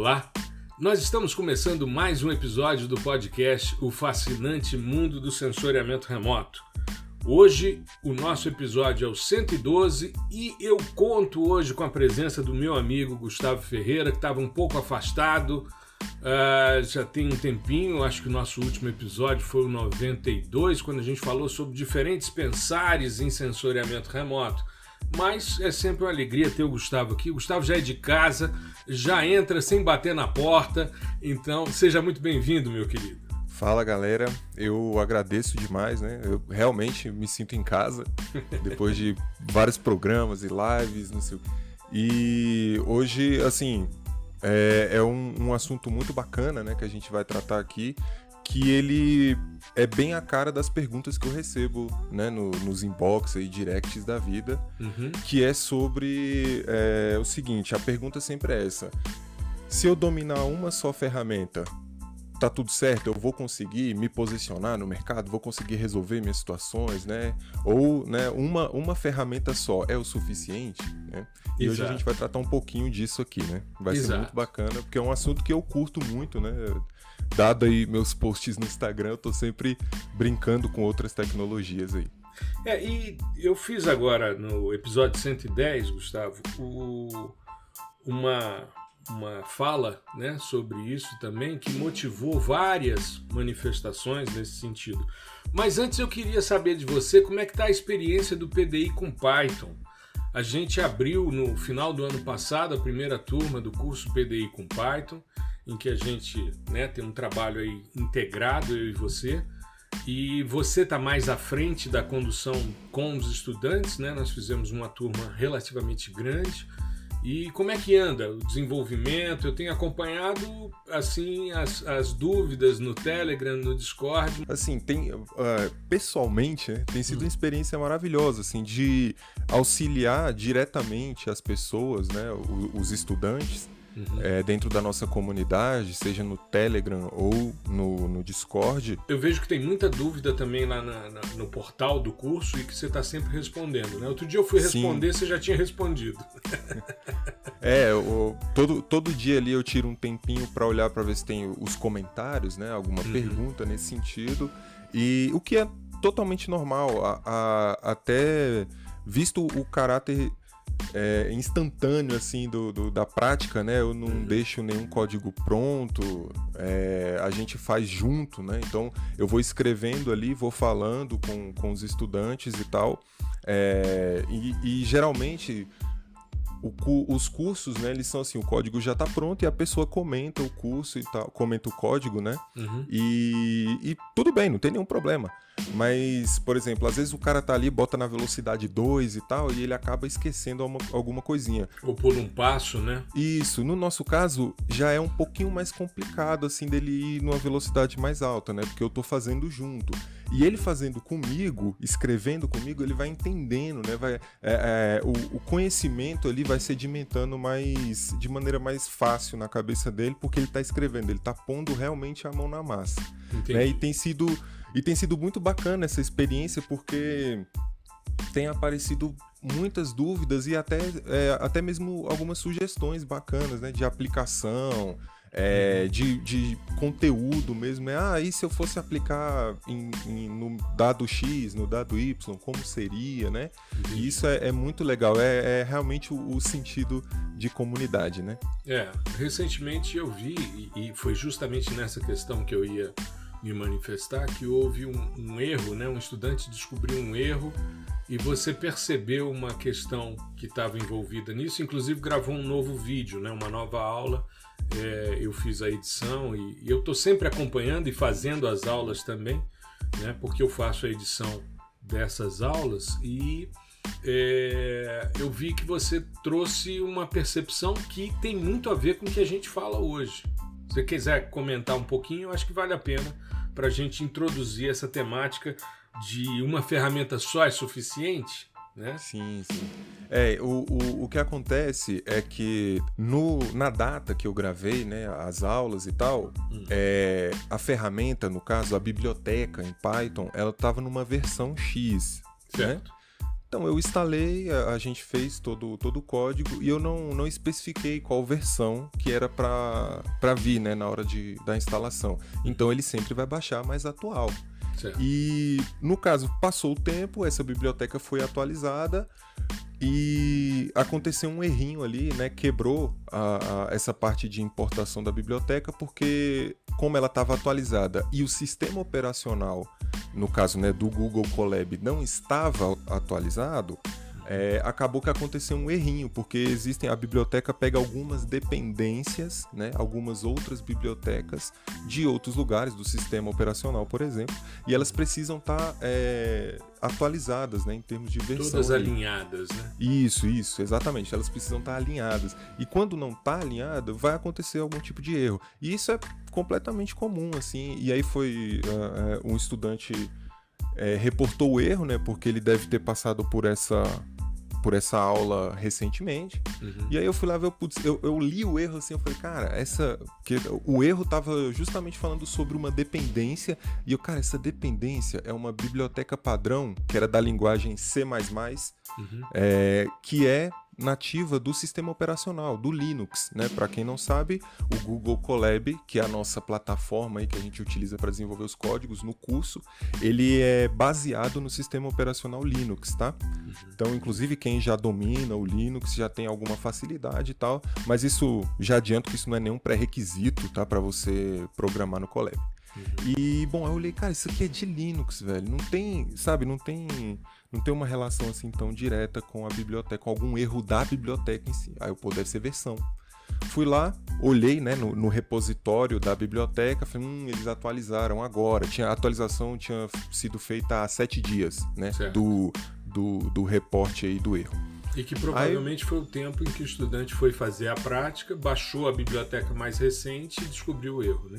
Olá! Nós estamos começando mais um episódio do podcast O Fascinante Mundo do Sensoriamento Remoto. Hoje o nosso episódio é o 112 e eu conto hoje com a presença do meu amigo Gustavo Ferreira, que estava um pouco afastado, uh, já tem um tempinho, acho que o nosso último episódio foi o 92, quando a gente falou sobre diferentes pensares em sensoriamento remoto. Mas é sempre uma alegria ter o Gustavo aqui. O Gustavo já é de casa, já entra sem bater na porta. Então, seja muito bem-vindo, meu querido. Fala galera, eu agradeço demais, né? Eu realmente me sinto em casa depois de vários programas e lives, não sei. E hoje, assim, é, é um, um assunto muito bacana, né? Que a gente vai tratar aqui, que ele é bem a cara das perguntas que eu recebo né, no, nos inbox e directs da vida, uhum. que é sobre é, o seguinte, a pergunta sempre é essa. Se eu dominar uma só ferramenta, tá tudo certo, eu vou conseguir me posicionar no mercado, vou conseguir resolver minhas situações, né? Ou né, uma, uma ferramenta só é o suficiente, né? E Exato. hoje a gente vai tratar um pouquinho disso aqui, né? Vai Exato. ser muito bacana, porque é um assunto que eu curto muito, né? Dado aí meus posts no Instagram, eu tô sempre brincando com outras tecnologias aí. É, e eu fiz agora no episódio 110, Gustavo, o, uma, uma fala né, sobre isso também, que motivou várias manifestações nesse sentido. Mas antes eu queria saber de você como é que está a experiência do PDI com Python. A gente abriu no final do ano passado a primeira turma do curso PDI com Python em que a gente né, tem um trabalho aí integrado, eu e você, e você está mais à frente da condução com os estudantes, né? Nós fizemos uma turma relativamente grande. E como é que anda o desenvolvimento? Eu tenho acompanhado assim as, as dúvidas no Telegram, no Discord. Assim, tem uh, pessoalmente né, tem sido hum. uma experiência maravilhosa, assim, de auxiliar diretamente as pessoas, né, os, os estudantes uhum. é, dentro da nossa comunidade, seja no Telegram ou no, no Discord. Eu vejo que tem muita dúvida também lá na, na, no portal do curso e que você está sempre respondendo, né? Outro dia eu fui responder, Sim. você já tinha respondido. é, o, todo, todo dia ali eu tiro um tempinho para olhar para ver se tem os comentários, né? Alguma uhum. pergunta nesse sentido. E o que é totalmente normal, a, a, até visto o caráter é, instantâneo assim do, do, da prática, né? Eu não uhum. deixo nenhum código pronto, é, a gente faz junto, né? Então eu vou escrevendo ali, vou falando com, com os estudantes e tal. É, e, e, geralmente os cursos, né, eles são assim, o código já está pronto e a pessoa comenta o curso e tal, comenta o código, né? Uhum. E, e, tudo bem, não tem nenhum problema. Mas, por exemplo, às vezes o cara tá ali, bota na velocidade 2 e tal, e ele acaba esquecendo uma, alguma coisinha. Ou por um passo, né? Isso. No nosso caso, já é um pouquinho mais complicado, assim, dele ir numa velocidade mais alta, né? Porque eu tô fazendo junto. E ele fazendo comigo, escrevendo comigo, ele vai entendendo, né? Vai, é, é, o, o, conhecimento ali vai sedimentando mais de maneira mais fácil na cabeça dele, porque ele está escrevendo, ele está pondo realmente a mão na massa. Né? E tem sido e tem sido muito bacana essa experiência porque tem aparecido muitas dúvidas e até, é, até mesmo algumas sugestões bacanas, né? De aplicação, é, de, de conteúdo mesmo. É, ah, e se eu fosse aplicar em, em, no dado X, no dado Y, como seria, né? Uhum. E isso é, é, muito legal, é, é realmente o, o, sentido de comunidade, né? É, recentemente eu vi, e, e, foi justamente nessa questão que eu ia me manifestar, que houve um, um erro, né? Um estudante descobriu um erro e você percebeu uma questão que estava envolvida nisso, inclusive gravou um novo vídeo, né? Uma nova aula é, eu fiz a edição e, e eu estou sempre acompanhando e fazendo as aulas também, né, porque eu faço a edição dessas aulas e é, eu vi que você trouxe uma percepção que tem muito a ver com o que a gente fala hoje. Se você quiser comentar um pouquinho, eu acho que vale a pena para a gente introduzir essa temática de uma ferramenta só é suficiente né? Sim, sim. É, o, o, o que acontece é que no, na data que eu gravei, né, as aulas e tal, hum. é, a ferramenta, no caso, a biblioteca em Python, ela estava numa versão X, né? certo. né? Então eu instalei, a, a, gente fez todo, todo o código e eu não, não especifiquei qual versão que era para vir né, na hora de, da instalação. Então ele sempre vai baixar mais atual. Certo. E no caso, passou o tempo, essa biblioteca foi atualizada e aconteceu um errinho ali, né? Quebrou a, a, essa parte de importação da biblioteca, porque como ela estava atualizada e o sistema operacional, no caso né, do Google Colab, não estava atualizado, é, acabou que aconteceu um errinho, porque existem, a biblioteca pega algumas dependências, né, algumas outras bibliotecas de outros lugares do sistema operacional, por exemplo, e elas precisam estar tá, é, atualizadas né, em termos de versão. Todas alinhadas, né? Isso, isso, exatamente. Elas precisam estar tá alinhadas. E quando não está alinhada, vai acontecer algum tipo de erro. E isso é completamente comum, assim. E aí foi uh, um estudante é, reportou o erro, né? Porque ele deve ter passado por essa por essa aula recentemente. Uhum. E aí eu fui lá ver, putz, eu, eu li o erro assim, eu falei, cara, essa. Que, o erro tava justamente falando sobre uma dependência. E eu, cara, essa dependência é uma biblioteca padrão, que era da linguagem C, uhum. é, que é nativa do sistema operacional, do Linux, né? Para quem não sabe, o Google Colab, que é a nossa plataforma aí que a gente utiliza para desenvolver os códigos no curso, ele é baseado no sistema operacional Linux, tá? Uhum. Então, inclusive quem já domina o Linux já tem alguma facilidade e tal, mas isso já adianto que isso não é nenhum pré-requisito, tá, para você programar no Colab. E bom, eu olhei, cara, isso aqui é de Linux, velho. Não tem, sabe, não tem não tem uma relação assim tão direta com a biblioteca, com algum erro da biblioteca em si. Aí pô, deve ser versão. Fui lá, olhei né, no, no, repositório da biblioteca, falei, hum, eles atualizaram agora. Tinha, a atualização tinha sido feita há sete dias, né? Do, do, do reporte aí do erro. E que provavelmente aí, foi o tempo em que o estudante foi fazer a prática, baixou a biblioteca mais recente e descobriu o erro, né?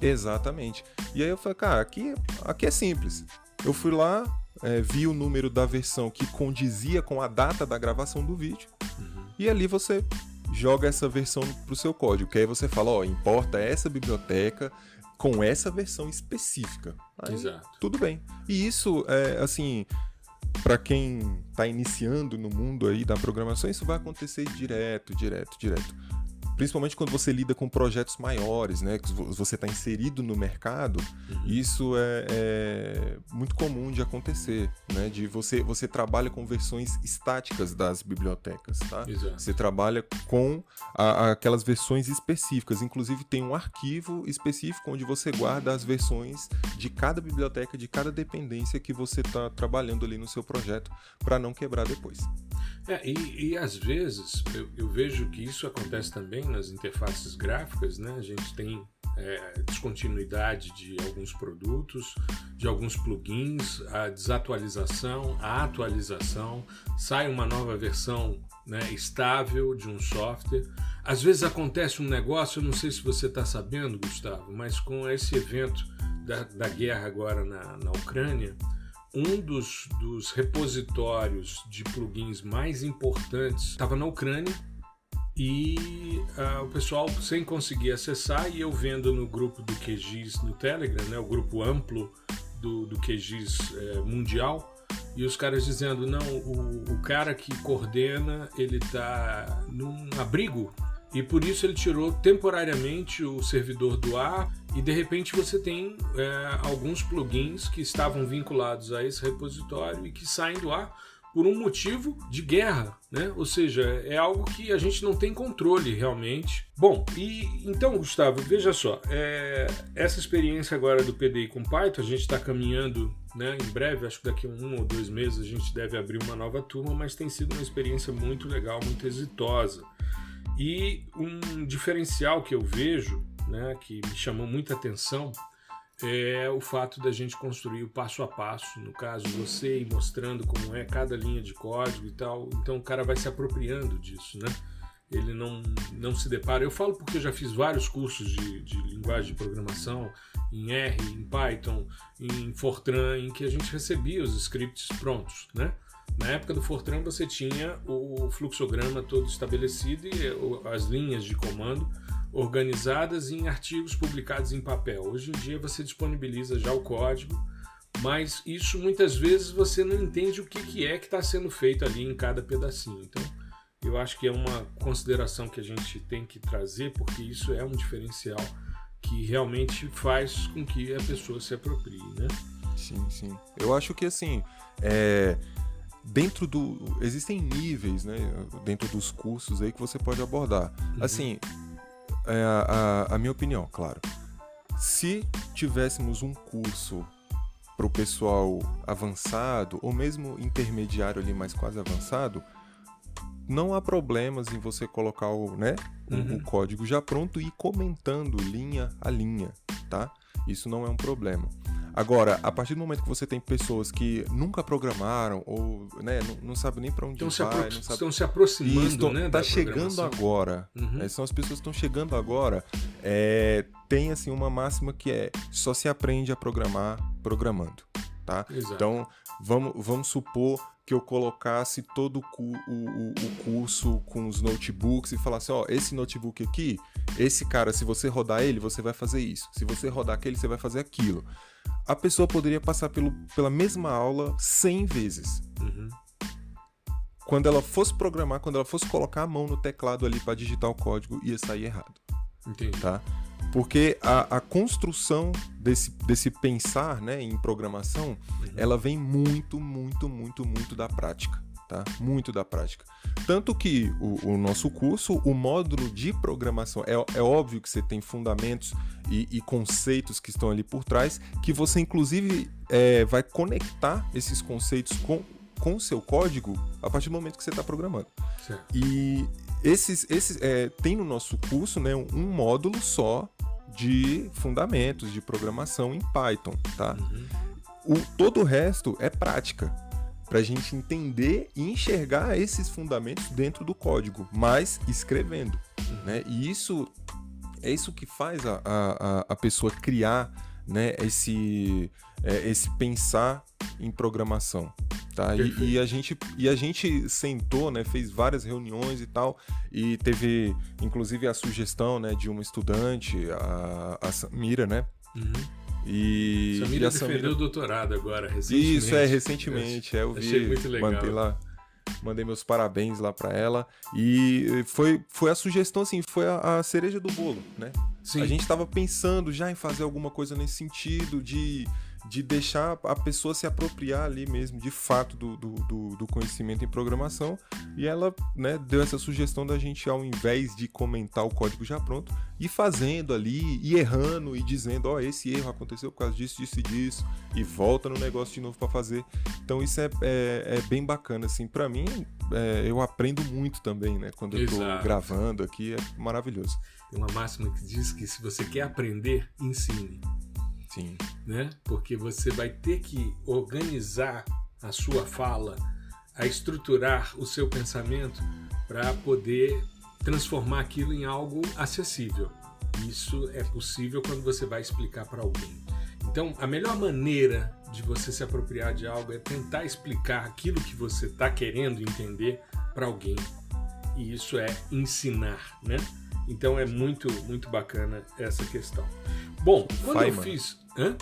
Exatamente. E aí eu falei, cara, aqui, aqui é simples. Eu fui lá, é, vi o número da versão que condizia com a data da gravação do vídeo. Uhum. E ali você joga essa versão para o seu código. Que aí você fala, ó, importa essa biblioteca com essa versão específica. Aí, Exato. Tudo bem. E isso é assim, para quem está iniciando no mundo aí da programação, isso vai acontecer direto, direto, direto principalmente quando você lida com projetos maiores, né? Que você está inserido no mercado, uhum. isso é, é, muito comum de acontecer, né? De você, você trabalha com versões estáticas das bibliotecas, tá? Exato. Você trabalha com a, aquelas versões específicas. Inclusive tem um arquivo específico onde você guarda as versões de cada biblioteca, de cada dependência que você está trabalhando ali no seu projeto, para não quebrar depois. É, e, e às vezes eu, eu, vejo que isso acontece também nas interfaces gráficas, né? A gente tem é, descontinuidade de alguns produtos, de alguns plugins, a desatualização, a atualização, sai uma nova versão né, estável de um software. Às vezes acontece um negócio, eu não sei se você está sabendo, Gustavo, mas com esse evento da, da guerra agora na, na Ucrânia, um dos, dos repositórios de plugins mais importantes estava na Ucrânia e uh, o pessoal sem conseguir acessar e eu vendo no grupo do QGIS no Telegram, né, o grupo amplo do, do QGIS é, mundial, e os caras dizendo, não, o, o cara que coordena, ele está num abrigo e por isso ele tirou temporariamente o servidor do ar e de repente você tem é, alguns plugins que estavam vinculados a esse repositório e que saem do ar por um motivo de guerra, né? Ou seja, é algo que a gente não tem controle realmente. Bom, e então, Gustavo, veja só, é, essa experiência agora do PDI com Python, a gente está caminhando, né? Em breve, acho que daqui a um ou dois meses a gente deve abrir uma nova turma, mas tem sido uma experiência muito legal, muito exitosa. E um diferencial que eu vejo, né, que me chamou muita atenção, é o fato da gente construir o passo a passo. No caso, você ir mostrando como é cada linha de código e tal. Então o cara vai se apropriando disso, né? Ele não, não se depara. Eu falo porque eu já fiz vários cursos de, de linguagem de programação em R, em Python, em Fortran, em que a gente recebia os scripts prontos, né? Na época do Fortran você tinha o fluxograma todo estabelecido e as linhas de comando organizadas em artigos publicados em papel. Hoje em dia você disponibiliza já o código mas isso muitas vezes você não entende o que, que é que está sendo feito ali em cada pedacinho. Então, eu acho que é uma consideração que a gente tem que trazer, porque isso é um diferencial que realmente faz com que a pessoa se aproprie, né? Sim, sim. Eu acho que assim, é, dentro do. Existem níveis, né? Dentro dos cursos aí que você pode abordar. Uhum. Assim, é a, a, a minha opinião, claro. Se tivéssemos um curso para o pessoal avançado, ou mesmo intermediário ali, mas quase avançado, não há problemas em você colocar o, né, uhum. o código já pronto e ir comentando linha a linha, tá? Isso não é um problema. Agora, a partir do momento que você tem pessoas que nunca programaram ou né, não, não sabem nem para onde estão vai, se sabe... estão se aproximando, estão, né? Tá chegando agora. Uhum. É, são as pessoas que estão chegando agora. É, tem assim uma máxima que é só se aprende a programar programando, tá? Exato. Então vamos, vamos supor que eu colocasse todo o, o, o, curso com os notebooks e falasse, ó, esse notebook aqui, esse cara, se você rodar ele, você vai fazer isso. Se você rodar aquele, você vai fazer aquilo. A pessoa poderia passar pelo, pela mesma aula 100 vezes. Uhum. Quando ela fosse programar, quando ela fosse colocar a mão no teclado ali para digitar o código, ia sair errado. Entendi. Tá? Porque a, a, construção desse, desse pensar né, em programação, uhum. ela vem muito, muito, muito, muito da prática. Tá? Muito da prática. Tanto que o, o nosso curso, o módulo de programação, é, é óbvio que você tem fundamentos e, e, conceitos que estão ali por trás, que você inclusive é, vai conectar esses conceitos com com o seu código a partir do momento que você está programando. Certo. E esses, esses é, tem no nosso curso né, um módulo só de fundamentos de programação em Python, tá? Uhum. O, todo o resto é prática para a gente entender e enxergar esses fundamentos dentro do código, mas escrevendo, uhum. né? E isso é isso que faz a, a, a pessoa criar, né? Esse é, esse pensar em programação. Tá? E, e, a gente, e a gente sentou, né, fez várias reuniões e tal, e teve inclusive a sugestão né, de uma estudante, a, a Samira, né? Uhum. E, Samira e a Samira... defendeu o doutorado agora, recentemente. Isso, é, recentemente. É, eu vi, Achei muito legal. mandei lá, mandei meus parabéns lá para ela. E foi, foi a sugestão, assim, foi a, a cereja do bolo, né? Sim. A gente estava pensando já em fazer alguma coisa nesse sentido de de deixar a pessoa se apropriar ali mesmo, de fato, do, do, do, conhecimento em programação. E ela né, deu essa sugestão da gente, ao invés de comentar o código já pronto, ir fazendo ali, e errando e dizendo: Ó, oh, esse erro aconteceu por causa disso, disso e disso, e volta no negócio de novo para fazer. Então, isso é, é, é, bem bacana. Assim, para mim, é, eu aprendo muito também, né? Quando eu tô gravando aqui, é maravilhoso. Tem uma máxima que diz que se você quer aprender, ensine. Sim. Né? Porque você vai ter que organizar a sua fala, a estruturar o seu pensamento para poder transformar aquilo em algo acessível. Isso é possível quando você vai explicar para alguém. Então, a melhor maneira de você se apropriar de algo é tentar explicar aquilo que você está querendo entender para alguém. E isso é ensinar, né? Então é muito, muito bacana essa questão. Bom, quando Feynman. eu fiz. Hã?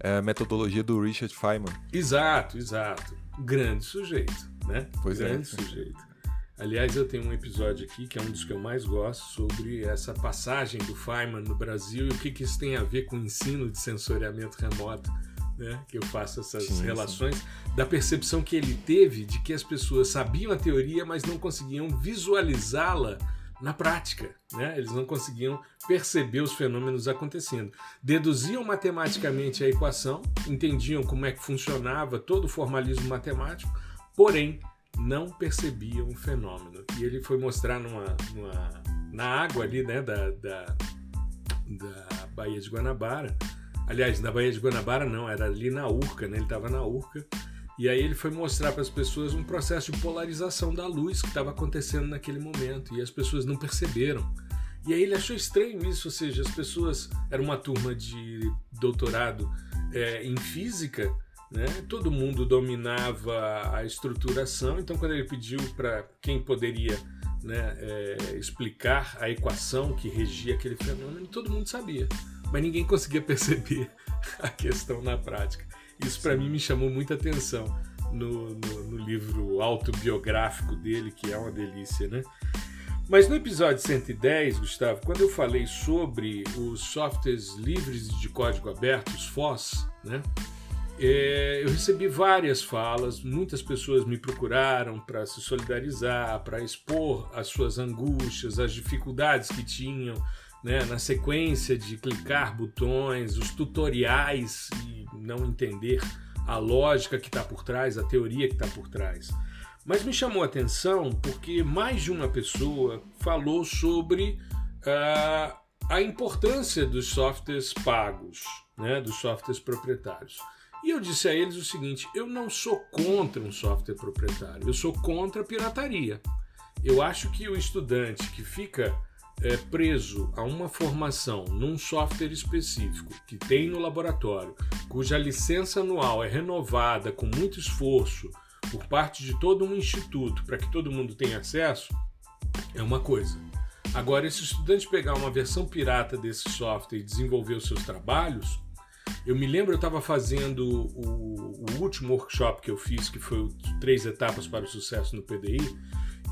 É a metodologia do Richard Feynman. Exato, exato. Grande sujeito, né? Pois Grande é. Grande sujeito. Aliás, eu tenho um episódio aqui que é um dos que eu mais gosto sobre essa passagem do Feynman no Brasil e o que, que isso tem a ver com o ensino de sensoriamento remoto. Né, que eu faço essas sim, relações, sim. da percepção que ele teve de que as pessoas sabiam a teoria, mas não conseguiam visualizá-la na prática. Né? Eles não conseguiam perceber os fenômenos acontecendo. Deduziam matematicamente a equação, entendiam como é que funcionava todo o formalismo matemático, porém não percebiam o fenômeno. E ele foi mostrar numa, numa na água ali né, da, da, da Baía de Guanabara. Aliás, na Baía de Guanabara não, era ali na Urca, né? ele estava na Urca e aí ele foi mostrar para as pessoas um processo de polarização da luz que estava acontecendo naquele momento e as pessoas não perceberam. E aí ele achou estranho isso, ou seja, as pessoas era uma turma de doutorado é, em física, né? Todo mundo dominava a estruturação. Então quando ele pediu para quem poderia né, é, explicar a equação que regia aquele fenômeno, todo mundo sabia, mas ninguém conseguia perceber a questão na prática. Isso para mim me chamou muita atenção no, no, no livro autobiográfico dele, que é uma delícia, né? Mas no episódio 110, Gustavo, quando eu falei sobre os softwares livres de código aberto, os FOSS, né? É, eu recebi várias falas, muitas pessoas me procuraram para se solidarizar, para expor as suas angústias, as dificuldades que tinham né, na sequência de clicar botões, os tutoriais e não entender a lógica que está por trás, a teoria que está por trás. Mas me chamou a atenção porque mais de uma pessoa falou sobre uh, a importância dos softwares pagos, né, dos softwares proprietários. E eu disse a eles o seguinte: eu não sou contra um software proprietário, eu sou contra a pirataria. Eu acho que o estudante que fica é, preso a uma formação num software específico que tem no laboratório, cuja licença anual é renovada com muito esforço por parte de todo um instituto para que todo mundo tenha acesso, é uma coisa. Agora, esse estudante pegar uma versão pirata desse software e desenvolver os seus trabalhos, eu me lembro, eu estava fazendo o, o, último workshop que eu fiz, que foi o Três Etapas para o Sucesso no PDI,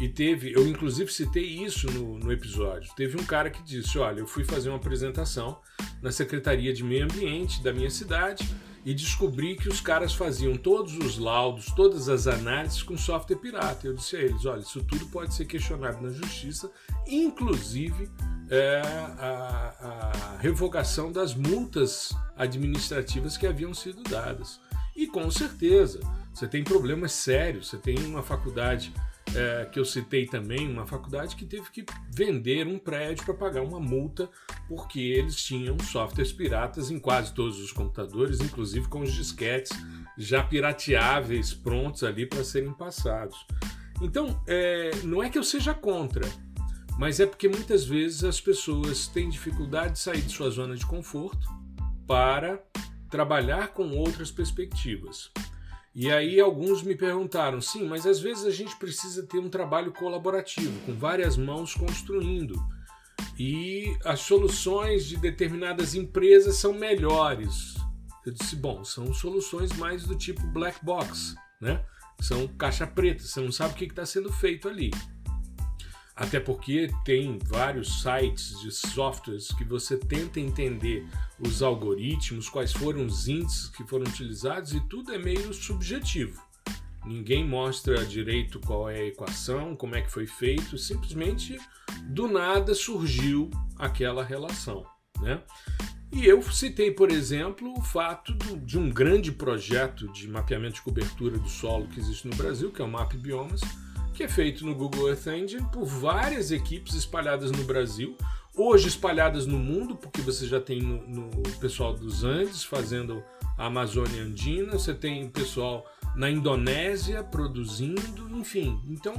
e teve, eu inclusive citei isso no, no episódio. Teve um cara que disse: Olha, eu fui fazer uma apresentação na Secretaria de Meio Ambiente da minha cidade e descobri que os caras faziam todos os laudos, todas as análises com software pirata. Eu disse a eles: olha, isso tudo pode ser questionado na justiça, inclusive é, a, a revogação das multas administrativas que haviam sido dadas. E com certeza, você tem problemas sérios, você tem uma faculdade é, que eu citei também, uma faculdade que teve que vender um prédio para pagar uma multa porque eles tinham softwares piratas em quase todos os computadores, inclusive com os disquetes já pirateáveis prontos ali para serem passados. Então, é, não é que eu seja contra, mas é porque muitas vezes as pessoas têm dificuldade de sair de sua zona de conforto para trabalhar com outras perspectivas. E aí alguns me perguntaram, sim, mas às vezes a gente precisa ter um trabalho colaborativo, com várias mãos construindo. E as soluções de determinadas empresas são melhores. Eu disse, bom, são soluções mais do tipo black box, né? São caixa preta, você não sabe o que está sendo feito ali. Até porque tem vários sites de softwares que você tenta entender os algoritmos, quais foram os índices que foram utilizados e tudo é meio subjetivo. Ninguém mostra direito qual é a equação, como é que foi feito, simplesmente do nada surgiu aquela relação. Né? E eu citei, por exemplo, o fato do, de um grande projeto de mapeamento de cobertura do solo que existe no Brasil, que é o MAP Biomas, que é feito no Google Earth Engine por várias equipes espalhadas no Brasil, hoje espalhadas no mundo, porque você já tem no, no pessoal dos Andes fazendo a Amazônia Andina, você tem pessoal na Indonésia produzindo, enfim. Então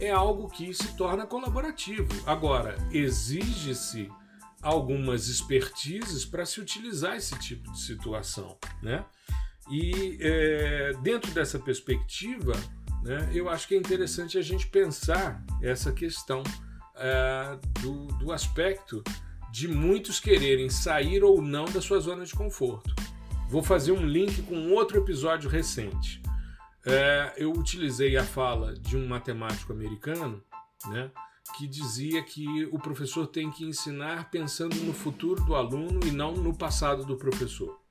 é algo que se torna colaborativo. Agora, exige-se algumas expertises para se utilizar esse tipo de situação, né? E é, dentro dessa perspectiva, né, eu acho que é interessante a gente pensar essa questão é, do, do aspecto de muitos quererem sair ou não da sua zona de conforto. Vou fazer um link com outro episódio recente. É, eu utilizei a fala de um matemático americano né, que dizia que o professor tem que ensinar pensando no futuro do aluno e não no passado do professor.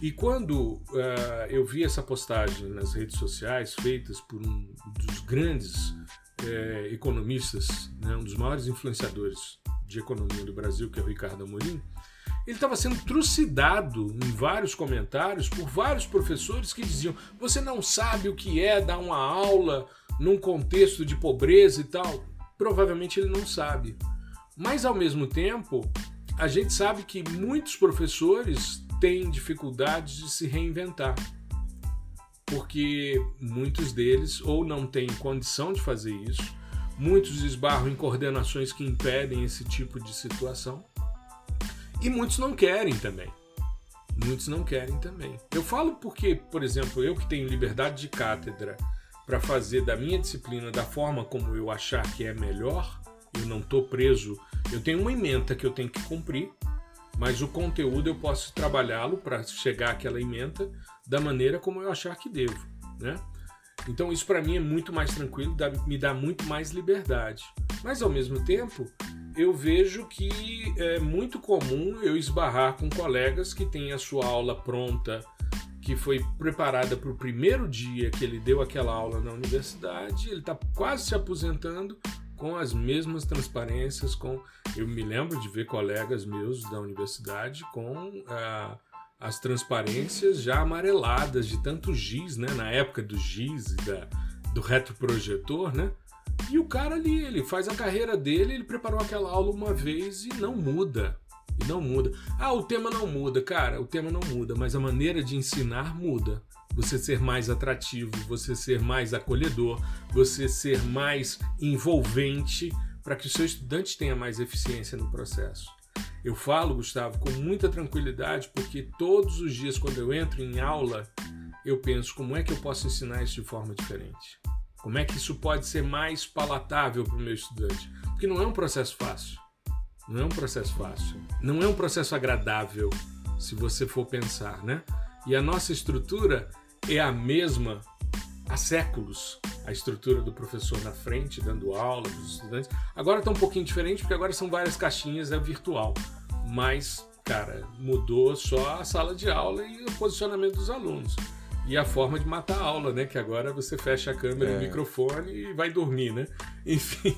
E quando uh, eu vi essa postagem nas redes sociais, feitas por um dos grandes uh, economistas, né, um dos maiores influenciadores de economia do Brasil, que é o Ricardo Amorim, ele estava sendo trucidado em vários comentários por vários professores que diziam: você não sabe o que é dar uma aula num contexto de pobreza e tal. Provavelmente ele não sabe. Mas ao mesmo tempo, a gente sabe que muitos professores têm dificuldades de se reinventar, porque muitos deles ou não têm condição de fazer isso, muitos esbarram em coordenações que impedem esse tipo de situação, e muitos não querem também. Muitos não querem também. Eu falo porque, por exemplo, eu que tenho liberdade de cátedra para fazer da minha disciplina da forma como eu achar que é melhor, eu não estou preso, eu tenho uma ementa que eu tenho que cumprir, mas o conteúdo eu posso trabalhá-lo para chegar àquela ementa da maneira como eu achar que devo, né? Então isso para mim é muito mais tranquilo, dá, me dá muito mais liberdade. Mas ao mesmo tempo, eu vejo que é muito comum eu esbarrar com colegas que têm a sua aula pronta, que foi preparada para o primeiro dia que ele deu aquela aula na universidade, ele está quase se aposentando com as mesmas transparências, com eu me lembro de ver colegas meus da universidade com ah, as transparências já amareladas de tanto giz, né? Na época do giz e da, do retroprojetor, né? E o cara ali, ele faz a carreira dele, ele preparou aquela aula uma vez e não muda. E não muda. Ah, o tema não muda, cara, o tema não muda, mas a maneira de ensinar muda. Você ser mais atrativo, você ser mais acolhedor, você ser mais envolvente para que o seu estudante tenha mais eficiência no processo. Eu falo, Gustavo, com muita tranquilidade, porque todos os dias, quando eu entro em aula, eu penso como é que eu posso ensinar isso de forma diferente. Como é que isso pode ser mais palatável para o meu estudante? Porque não é um processo fácil. Não é um processo fácil. Não é um processo agradável, se você for pensar, né? E a nossa estrutura é a mesma há séculos. A estrutura do professor na frente, dando aula para os estudantes. Agora está um pouquinho diferente, porque agora são várias caixinhas, é virtual. Mas, cara, mudou só a sala de aula e o posicionamento dos alunos e a forma de matar a aula, né? Que agora você fecha a câmera e o é. microfone e vai dormir, né? Enfim.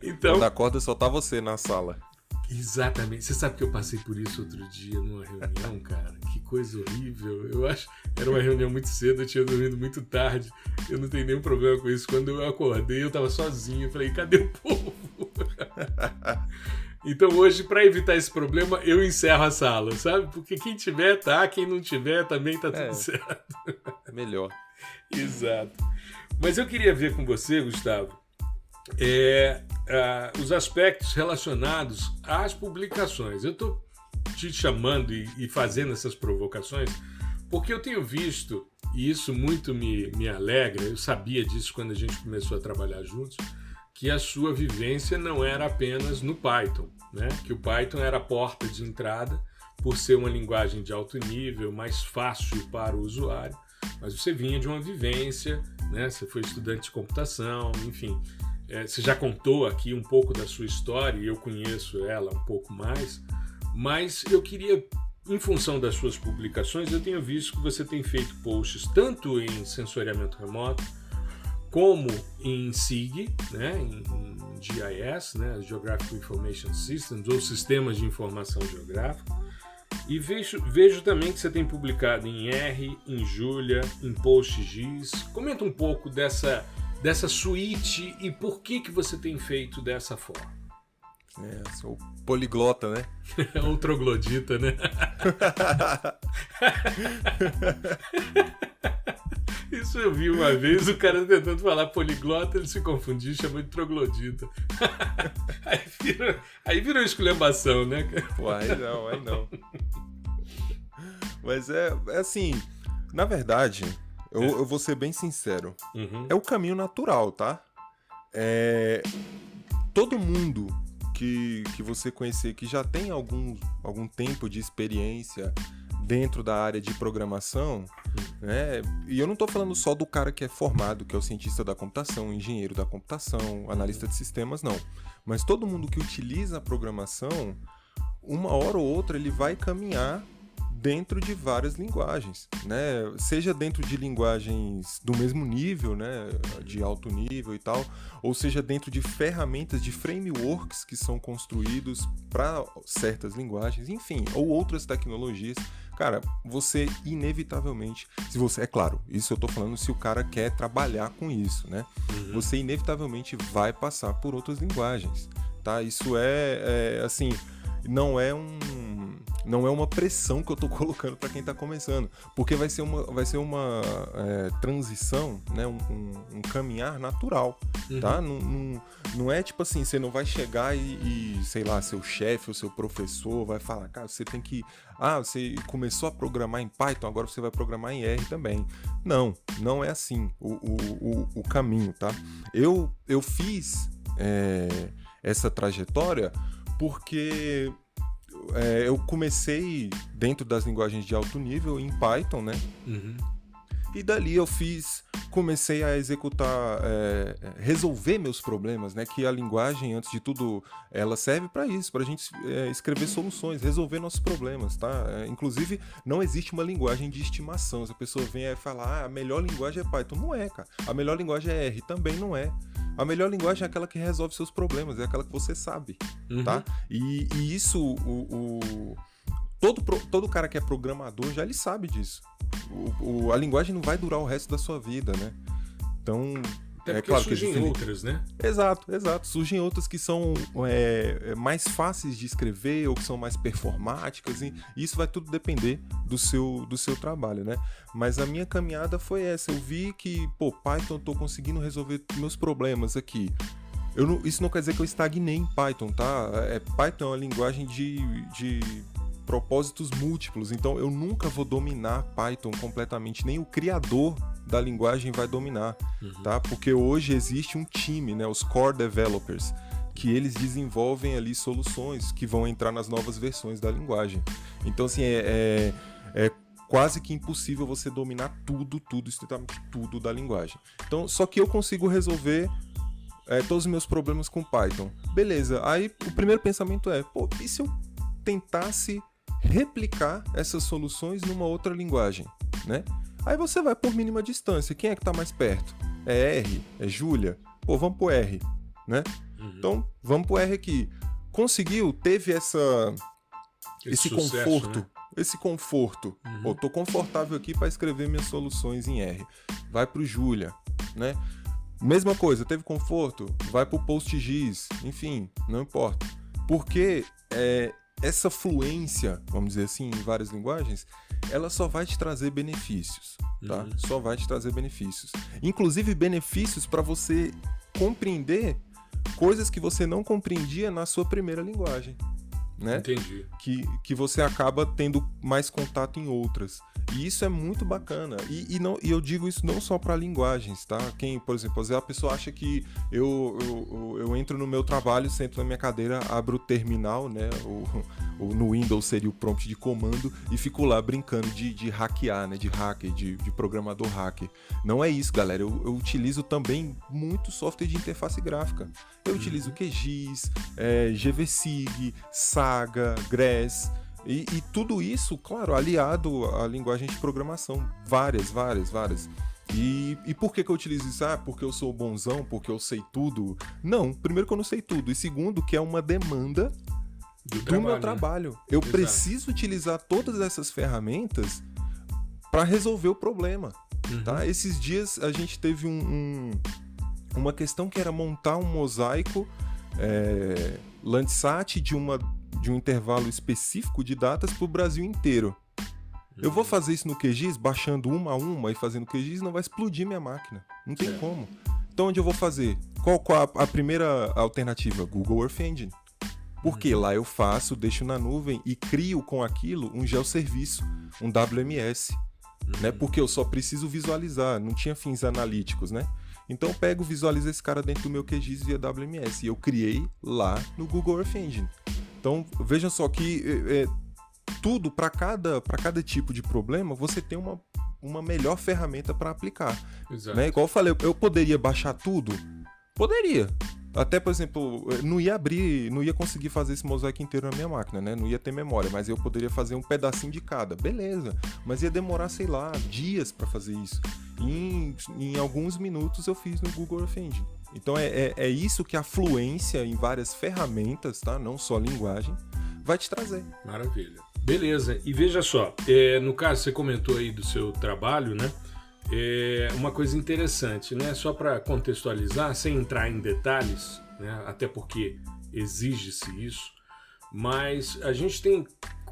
então. Na corda só tá você na sala. Exatamente. Você sabe que eu passei por isso outro dia numa reunião, cara? Que coisa horrível. Eu acho. Era uma reunião muito cedo, eu tinha dormido muito tarde. Eu não tenho nenhum problema com isso. Quando eu acordei, eu tava sozinho. Eu falei, cadê o povo? Então hoje, para evitar esse problema, eu encerro a sala, sabe? Porque quem tiver, tá. Quem não tiver, também tá tudo é, certo. É melhor. Exato. Mas eu queria ver com você, Gustavo, é, os aspectos relacionados às publicações. Eu estou te chamando e, e, fazendo essas provocações porque eu tenho visto, e isso muito me, me alegra, eu sabia disso quando a gente começou a trabalhar juntos que a sua vivência não era apenas no Python, né? que o Python era a porta de entrada por ser uma linguagem de alto nível, mais fácil para o usuário, mas você vinha de uma vivência, né? você foi estudante de computação, enfim. É, você já contou aqui um pouco da sua história e eu conheço ela um pouco mais, mas eu queria, em função das suas publicações, eu tenho visto que você tem feito posts tanto em sensoriamento remoto, como em SIG, né, em, em GIS, né, Geographic Information Systems, ou Sistemas de Informação Geográfica. E vejo, vejo também que você tem publicado em R, em Julia, em PostGIS. Comenta um pouco dessa, dessa suíte e por que, que você tem feito dessa forma. É, sou poliglota, né? Ou troglodita, né? Isso eu vi uma vez, o cara tentando falar poliglota, ele se confundiu e chamou de troglodita. aí, virou, aí virou esculhambação, né? Pô, aí não, aí não. Mas é, é assim, na verdade, eu, eu vou ser bem sincero. Uhum. É o caminho natural, tá? É, todo mundo que, que você conhecer que já tem algum, algum tempo de experiência dentro da área de programação, né? E eu não estou falando só do cara que é formado, que é o cientista da computação, engenheiro da computação, analista de sistemas, não. Mas todo mundo que utiliza a programação, uma hora ou outra ele vai caminhar dentro de várias linguagens, né? Seja dentro de linguagens do mesmo nível, né, de alto nível e tal, ou seja dentro de ferramentas de frameworks que são construídos para certas linguagens, enfim, ou outras tecnologias cara, você inevitavelmente, se você, é claro, isso eu tô falando se o cara quer trabalhar com isso, né? Uhum. Você inevitavelmente vai passar por outras linguagens, tá? Isso é, é assim, não é um não é uma pressão que eu estou colocando para quem está começando, porque vai ser uma, vai ser uma é, transição, né, um, um, um caminhar natural, uhum. tá? Não, não, não, é tipo assim, você não vai chegar e, e sei lá, seu chefe ou seu professor vai falar, cara, você tem que, ah, você começou a programar em Python, agora você vai programar em R também. Não, não é assim o, o, o, o caminho, tá? Eu, eu fiz é, essa trajetória porque é, eu comecei dentro das linguagens de alto nível em Python, né? Uhum. E dali eu fiz, comecei a executar, é, resolver meus problemas, né? Que a linguagem, antes de tudo, ela serve para isso, para a gente é, escrever soluções, resolver nossos problemas, tá? É, inclusive, não existe uma linguagem de estimação. Se a pessoa vem e falar, ah, a melhor linguagem é Python, não é, cara. A melhor linguagem é R, também não é. A melhor linguagem é aquela que resolve seus problemas, é aquela que você sabe, Uhum. tá? E, e isso, o, o- todo, todo cara que é programador já ele sabe disso. O- o- a linguagem não vai durar o resto da sua vida, né? Então, Até é claro que surgem outras, né? Exato, exato. Surgem outras que são é, é, mais fáceis de escrever ou que são mais performáticas, e isso vai tudo depender do seu, do seu trabalho, né? Mas a minha caminhada foi essa. Eu vi que, pô, Python, eu tô conseguindo resolver meus problemas aqui. Eu não- isso não quer dizer que eu estagnei em Python, tá? É, Python é uma linguagem de, de propósitos múltiplos, então eu nunca vou dominar Python completamente, nem o criador da linguagem vai dominar tá? Porque hoje existe um time, né? Os core developers, que eles desenvolvem ali soluções que vão entrar nas novas versões da linguagem. Então, assim, é, é, é quase que impossível você dominar tudo, tudo, estritamente tudo da linguagem. Então, só que eu consigo resolver é, todos os meus problemas com Python. Beleza. Aí o primeiro pensamento é, pô, e se eu tentasse replicar essas soluções numa outra linguagem, né? Aí você vai por mínima distância. Quem é que tá mais perto? É R? É Júlia? Pô, vamos pro R, né? Uhum. Então, vamos pro R aqui. Conseguiu, teve essa esse, sucesso, conforto, né? esse conforto. Uhum. Pô, tô confortável aqui para escrever minhas soluções em R. Vai pro Julia, né? Mesma coisa, teve conforto, vai pro PostGIS, enfim, não importa. Porque é, essa fluência, vamos dizer assim, em várias linguagens, ela só vai te trazer benefícios, tá? Uhum. Só vai te trazer benefícios. Inclusive benefícios para você compreender coisas que você não compreendia na sua primeira linguagem, né? Entendi. que, que você acaba tendo mais contato em outras. E isso é muito bacana. E, e não, e eu digo isso não só para linguagens, tá? Quem, por exemplo, às vezes a pessoa acha que eu, eu, eu, entro no meu trabalho, sento na minha cadeira, abro o terminal, né? O, o- no Windows seria o prompt de comando, e fico lá brincando de, de hackear, né? De hacker, de, de programador hacker. Não é isso, galera. Eu, eu utilizo também muito software de interface gráfica. Eu utilizo QGIS, é, GVSig, Saga, Gress. E, e tudo isso, claro, aliado à linguagem de programação. Várias, várias, várias. E, e por que, que eu utilizo isso? Ah, porque eu sou bonzão, porque eu sei tudo? Não, primeiro que eu não sei tudo. E segundo, que é uma demanda Do, do meu né? trabalho. Eu Exato. preciso utilizar todas essas ferramentas para resolver o problema. Uhum. Tá? Esses dias a gente teve um, um- uma questão que era montar um mosaico é, Landsat de, uma, de um intervalo específico de datas para o Brasil inteiro. Eu Uhum. vou fazer isso no QGIS, baixando uma a uma e fazendo QGIS, não vai explodir minha máquina. Não tem como. Então onde eu vou fazer? Qual, qual a, a primeira alternativa? Google Earth Engine. Porque lá eu faço, deixo na nuvem e crio com aquilo um geoserviço, um WMS né? Porque eu só preciso visualizar, não tinha fins analíticos, né? Então eu pego, visualizo esse cara dentro do meu QGIS via WMS e eu criei lá no Google Earth Engine. Então vejam só que é, é, tudo para cada cada tipo de problema você tem uma, uma melhor ferramenta para aplicar, Exato. né? Igual eu falei, eu poderia baixar tudo, poderia. Até, por exemplo, não ia abrir, não ia conseguir fazer esse mosaico inteiro na minha máquina, né? Não ia ter memória, mas eu poderia fazer um pedacinho de cada. Beleza. Mas ia demorar, sei lá, dias para fazer isso. E em, em alguns minutos eu fiz no Google Earth Engine. Então é, é, é isso que a fluência em várias ferramentas, tá? Não só linguagem, vai te trazer. Maravilha. Beleza. E veja só, é, no caso você comentou aí do seu trabalho, né? É uma coisa interessante, né? Só para contextualizar, sem entrar em detalhes, né? Até porque exige-se isso, mas a gente tem,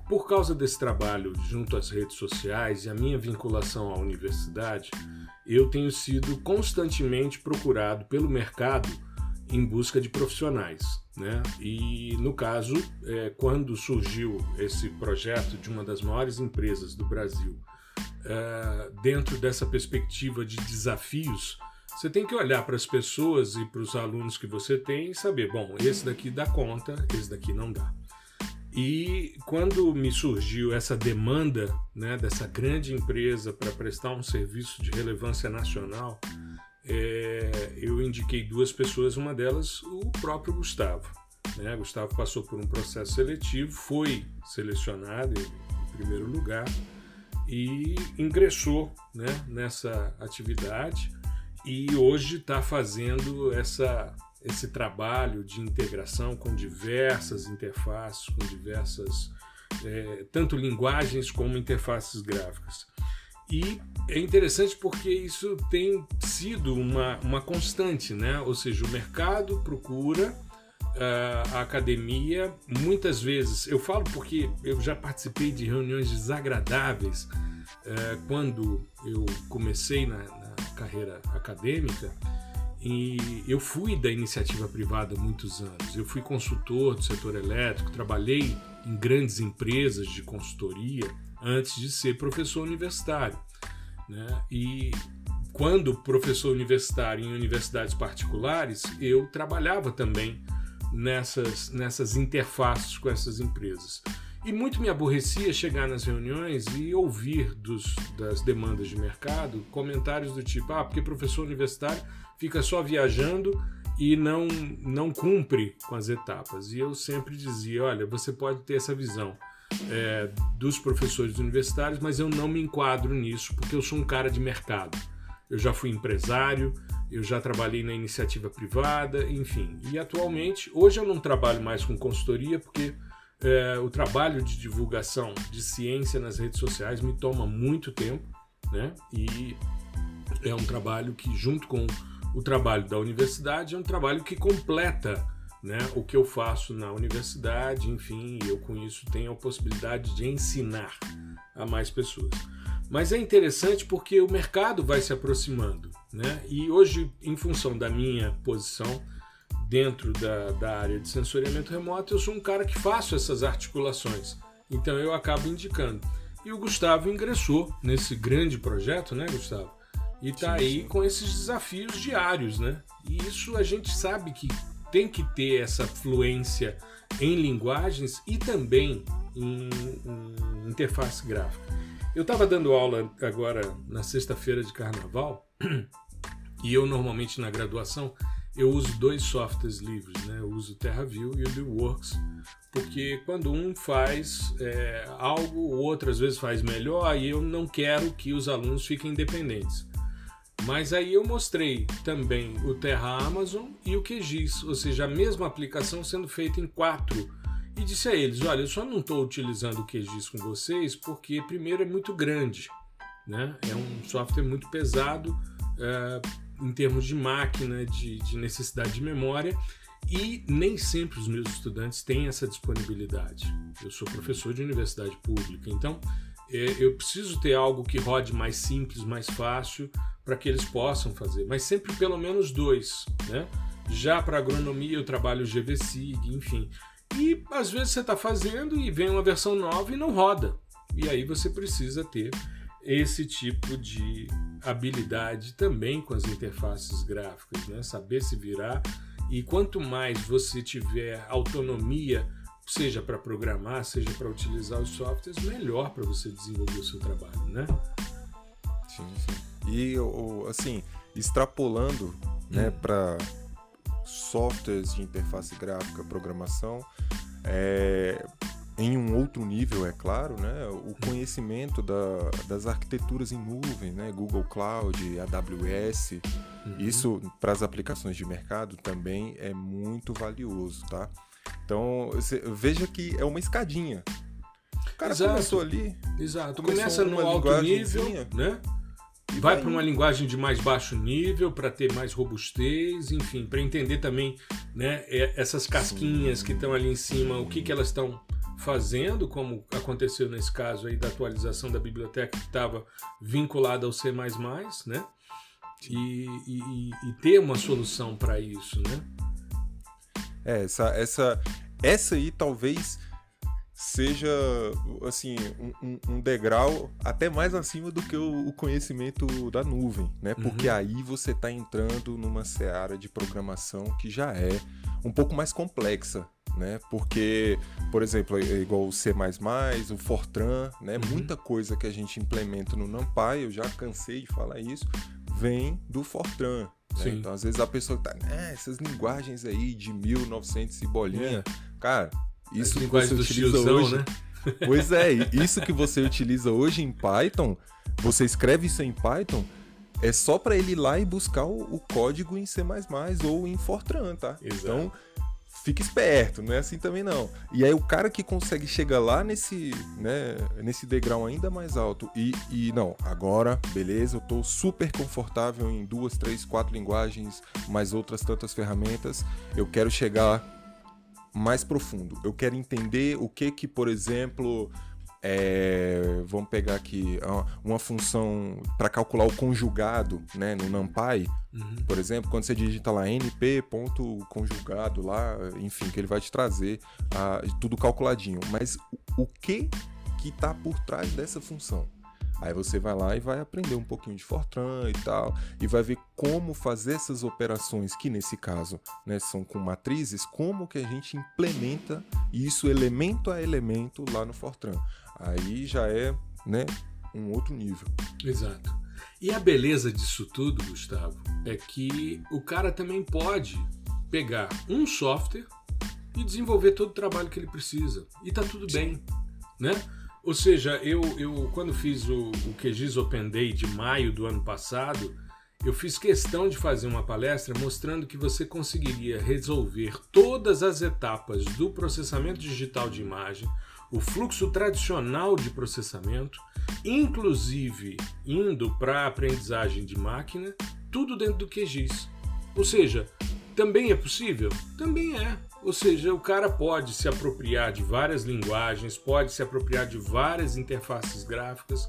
por causa desse trabalho junto às redes sociais e a minha vinculação à universidade, eu tenho sido constantemente procurado pelo mercado em busca de profissionais, né? E no caso, é, quando surgiu esse projeto de uma das maiores empresas do Brasil, é, dentro dessa perspectiva de desafios, você tem que olhar para as pessoas e para os alunos que você tem e saber, bom, esse daqui dá conta, esse daqui não dá. E quando me surgiu essa demanda né, dessa grande empresa para prestar um serviço de relevância nacional, é, eu indiquei duas pessoas, uma delas o próprio Gustavo. Né? Gustavo passou por um processo seletivo, foi selecionado em, primeiro lugar e ingressou né, nessa atividade e hoje está fazendo essa, esse trabalho de integração com diversas interfaces, com diversas, é, tanto linguagens como interfaces gráficas. E é interessante porque isso tem sido uma, uma constante, né? ou seja, o mercado procura uh, a academia, muitas vezes, eu falo porque eu já participei de reuniões desagradáveis uh, quando eu comecei na, na carreira acadêmica e eu fui da iniciativa privada muitos anos. Eu fui consultor do setor elétrico, trabalhei em grandes empresas de consultoria antes de ser professor universitário. Né? E quando professor universitário em universidades particulares, eu trabalhava também nessas, nessas interfaces com essas empresas. E muito me aborrecia chegar nas reuniões e ouvir dos, das demandas de mercado comentários do tipo: ah, porque professor universitário fica só viajando e não, não cumpre com as etapas. E eu sempre dizia: olha, você pode ter essa visão é, dos professores universitários, mas eu não me enquadro nisso porque eu sou um cara de mercado. Eu já fui empresário, eu já trabalhei na iniciativa privada, enfim. E atualmente, hoje eu não trabalho mais com consultoria porque é, o trabalho de divulgação de ciência nas redes sociais me toma muito tempo, né? E é um trabalho que, junto com o trabalho da universidade, é um trabalho que completa né, o que eu faço na universidade, enfim, eu com isso tenho a possibilidade de ensinar a mais pessoas. Mas é interessante porque o mercado vai se aproximando. Né? E hoje, em função da minha posição dentro da, da área de sensoriamento remoto, eu sou um cara que faço essas articulações. Então eu acabo indicando. E o Gustavo ingressou nesse grande projeto, né, Gustavo? E está aí com esses desafios diários, né? E isso a gente sabe que tem que ter essa fluência em linguagens e também em, em interface gráfica. Eu estava dando aula agora na sexta-feira de carnaval e eu normalmente na graduação eu uso dois softwares livres, né? Eu uso o TerraView e o DreamWorks, porque quando um faz é, algo, o outro às vezes faz melhor e eu não quero que os alunos fiquem independentes. Mas aí eu mostrei também o Terra Amazon e o QGIS, ou seja, a mesma aplicação sendo feita em quatro e disse a eles: Olha, eu só não estou utilizando o QGIS com vocês porque, primeiro, é muito grande, né? é um software muito pesado é, em termos de máquina, de, de necessidade de memória e nem sempre os meus estudantes têm essa disponibilidade. Eu sou professor de universidade pública, então eu preciso ter algo que rode mais simples, mais fácil, para que eles possam fazer, mas sempre pelo menos dois. Né? Já para agronomia eu trabalho GVSIG, enfim. E às vezes você está fazendo e vem uma versão nova e não roda. E aí você precisa ter esse tipo de habilidade também com as interfaces gráficas, né? saber se virar. E quanto mais você tiver autonomia, seja para programar, seja para utilizar os softwares, melhor para você desenvolver o seu trabalho, né? Sim, sim. E assim, extrapolando, né, hum. para softwares de interface gráfica, programação, é, em um outro nível, é claro, né, o conhecimento da, das arquiteturas em nuvem, né, Google Cloud, AWS, uhum. isso para as aplicações de mercado também é muito valioso, tá? Então, você, veja que é uma escadinha. O cara Exato. começou ali. Exato. Começa no alto nível, né? E vai, vai para uma linguagem de mais baixo nível para ter mais robustez, enfim, para entender também né, essas casquinhas Sim. que estão ali em cima, o que, que elas estão fazendo, como aconteceu nesse caso aí da atualização da biblioteca que estava vinculada ao C++, né? E, e, e ter uma solução para isso, né? É, essa, essa, essa aí talvez seja assim um, um, degrau até mais acima do que o, o conhecimento da nuvem, né? Porque uhum. aí você está entrando numa seara de programação que já é um pouco mais complexa, né? Porque, por exemplo, é igual o C++, o Fortran, né? Uhum. Muita coisa que a gente implementa no NumPy, eu já cansei de falar isso, vem do Fortran. Né? Então, às vezes a pessoa tá, né, essas linguagens aí de 1900 e bolinha, cara, isso que você utiliza tiozão, hoje, né? Pois é, isso que você utiliza hoje em Python, você escreve isso em Python, é só para ele ir lá e buscar o, o código em C++ ou em Fortran, tá? Exato. Então, fica esperto, não é assim também não. E aí o cara que consegue chegar lá nesse, né, nesse degrau ainda mais alto e, e não, agora, beleza, eu tô super confortável em duas, três, quatro linguagens, mais outras tantas ferramentas, eu quero chegar mais profundo. Eu quero entender o que que, por exemplo, é, vamos pegar aqui uma função para calcular o conjugado, né, no NumPy, Uhum. por exemplo, quando você digita lá np.conjugado lá, enfim, que ele vai te trazer ah, tudo calculadinho. Mas o, o que que tá por trás dessa função? Aí você vai lá e vai aprender um pouquinho de Fortran e tal, e vai ver como fazer essas operações, que nesse caso né, são com matrizes, como que a gente implementa isso elemento a elemento lá no Fortran. Aí já é né, um outro nível. Exato. E a beleza disso tudo, Gustavo, é que o cara também pode pegar um software e desenvolver todo o trabalho que ele precisa. E tá tudo bem, né? Ou seja, eu, eu quando fiz o, o QGIS Open Day de maio do ano passado, eu fiz questão de fazer uma palestra mostrando que você conseguiria resolver todas as etapas do processamento digital de imagem, o fluxo tradicional de processamento, inclusive indo para a aprendizagem de máquina, tudo dentro do QGIS. Ou seja, também é possível? Também é. Ou seja, o cara pode se apropriar de várias linguagens, pode se apropriar de várias interfaces gráficas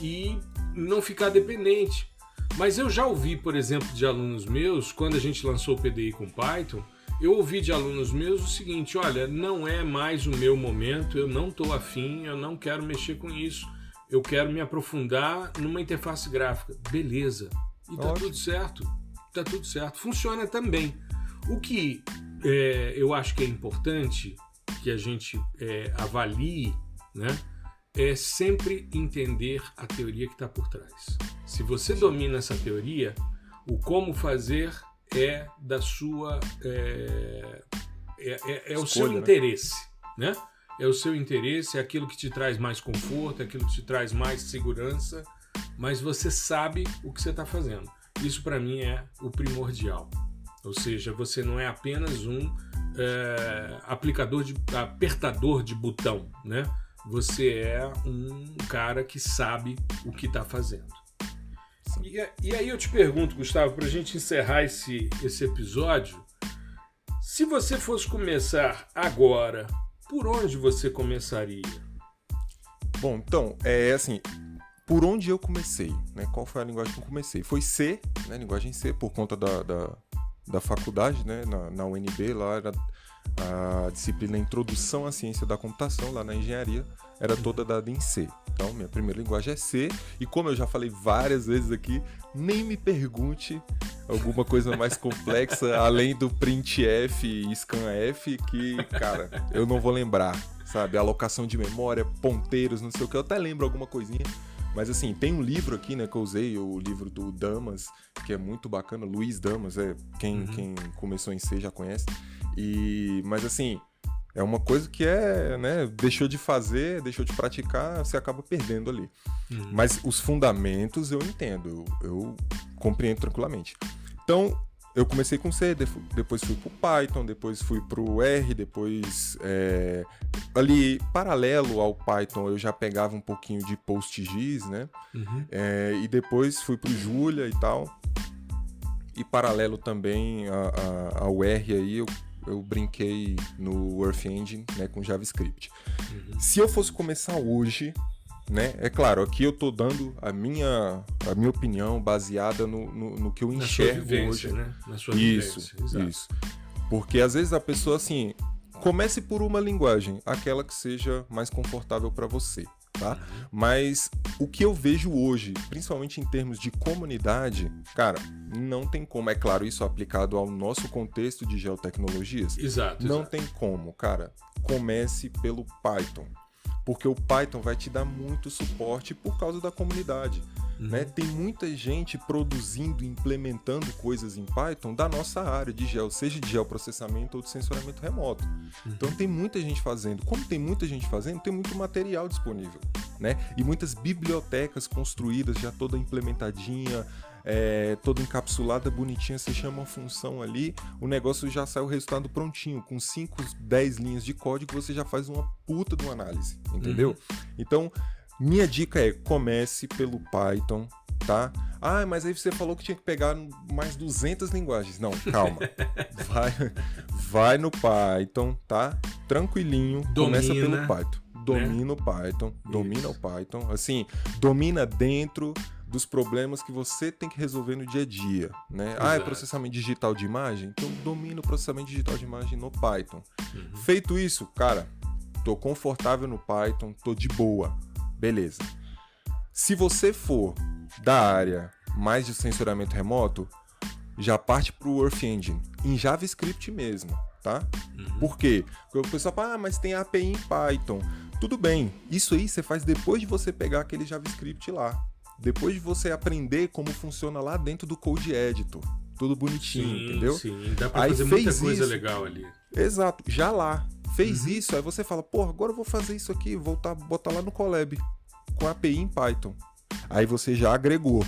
e não ficar dependente. Mas eu já ouvi, por exemplo, de alunos meus, quando a gente lançou o PDI com Python, eu ouvi de alunos meus o seguinte: olha, não é mais o meu momento, eu não estou afim, eu não quero mexer com isso, eu quero me aprofundar numa interface gráfica. Beleza, e tá Ótimo. tudo certo, tá tudo certo, funciona também. O que é, eu acho que é importante que a gente é, avalie, né? É sempre entender a teoria que está por trás. Se você domina essa teoria, o como fazer é da sua é, é, é- é o seu Escolha, né? interesse, né? É o seu interesse, é aquilo que te traz mais conforto, é aquilo que te traz mais segurança, mas você sabe o que você está fazendo. Isso para mim é o primordial. Ou seja, você não é apenas um é, aplicador de apertador de botão, né? Você é um cara que sabe o que está fazendo. Sim. E, e aí eu te pergunto, Gustavo, para a gente encerrar esse, esse episódio, se você fosse começar agora, por onde você começaria? Bom, então, é assim, por onde eu comecei, né? Qual foi a linguagem que eu comecei? Foi C, né? Linguagem C, por conta da, da, da faculdade, né? Na, na UNB, lá era a disciplina Introdução à Ciência da Computação, lá na engenharia, era toda dada em C. Então, minha primeira linguagem é C, e como eu já falei várias vezes aqui, nem me pergunte alguma coisa mais complexa, além do printf e scanf, que, cara, eu não vou lembrar, sabe? Alocação de memória, ponteiros, não sei o que, eu até lembro alguma coisinha, mas assim, tem um livro aqui, né, que eu usei, o livro do Damas, que é muito bacana, Luiz Damas, é quem, Uhum. quem começou em C já conhece. E mas assim, é uma coisa que é, né, deixou de fazer, deixou de praticar, você acaba perdendo ali. Uhum. Mas os fundamentos eu entendo, eu, eu compreendo tranquilamente. Então, eu comecei com C, depois fui pro Python, depois fui pro R, depois é, ali paralelo ao Python eu já pegava um pouquinho de PostGIS, né? Uhum. É, e depois fui pro Julia e tal. E paralelo também ao R aí, eu, eu brinquei no Earth Engine né, com JavaScript. Uhum. Se eu fosse começar hoje, né? É claro, aqui eu tô dando a minha, a minha opinião baseada no, no, no que eu enxergo hoje. né? Na sua Isso. Exato. isso. Porque às vezes a pessoa assim, comece por uma linguagem, aquela que seja mais confortável para você. Tá? Uhum. Mas o que eu vejo hoje, principalmente em termos de comunidade, cara, não tem como. É claro, isso aplicado ao nosso contexto de geotecnologias. Exato. Não exato. tem como, cara. Comece pelo Python. Porque o Python vai te dar muito suporte por causa da comunidade. Uhum. Né? Tem muita gente produzindo, implementando coisas em Python da nossa área de gel, seja de geoprocessamento ou de sensoramento remoto. Uhum. Então tem muita gente fazendo. Como tem muita gente fazendo, tem muito material disponível. Né? E muitas bibliotecas construídas, já toda implementadinha, é, toda encapsulada, bonitinha, você chama uma função ali, o negócio já sai o resultado prontinho. Com 5, 10 linhas de código, você já faz uma puta de uma análise, entendeu? Uhum. Então, minha dica é comece pelo Python, tá? Ah, mas aí você falou que tinha que pegar mais 200 linguagens. Não, calma. vai, vai no Python, tá? Tranquilinho. Domina, começa pelo Python. Domina né? o Python, domina Isso. o Python. Assim, domina dentro dos problemas que você tem que resolver no dia a dia, né? Exato. Ah, é processamento digital de imagem? Então domina o processamento digital de imagem no Python. Uhum. Feito isso, cara, tô confortável no Python, tô de boa Beleza. Se você for da área mais de sensoramento remoto, já parte para o Earth Engine, em JavaScript mesmo, tá? Uhum. Por quê? Porque o pessoal fala, ah, mas tem API em Python. Tudo bem, isso aí você faz depois de você pegar aquele JavaScript lá. Depois de você aprender como funciona lá dentro do Code Editor. Tudo bonitinho, sim, entendeu? Sim, dá pra aí fazer muita coisa isso. legal ali. Exato, já lá. Fez uhum. isso, aí você fala, porra, agora eu vou fazer isso aqui, voltar, botar lá no Colab com API em Python. Aí você já agregou,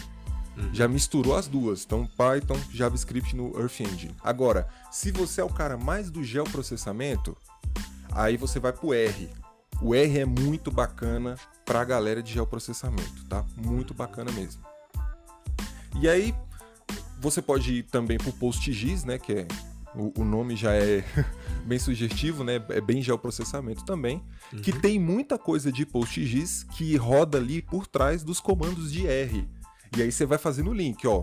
uhum. já misturou as duas. Então, Python, JavaScript no Earth Engine. Agora, se você é o cara mais do geoprocessamento, aí você vai pro R. O R é muito bacana para a galera de geoprocessamento, tá? Muito bacana mesmo. E aí, você pode ir também pro PostGIS, né? Que é o, o nome já é bem sugestivo, né? É bem geoprocessamento também, uhum. que tem muita coisa de PostGIS que roda ali por trás dos comandos de R. E aí você vai fazendo o link, ó.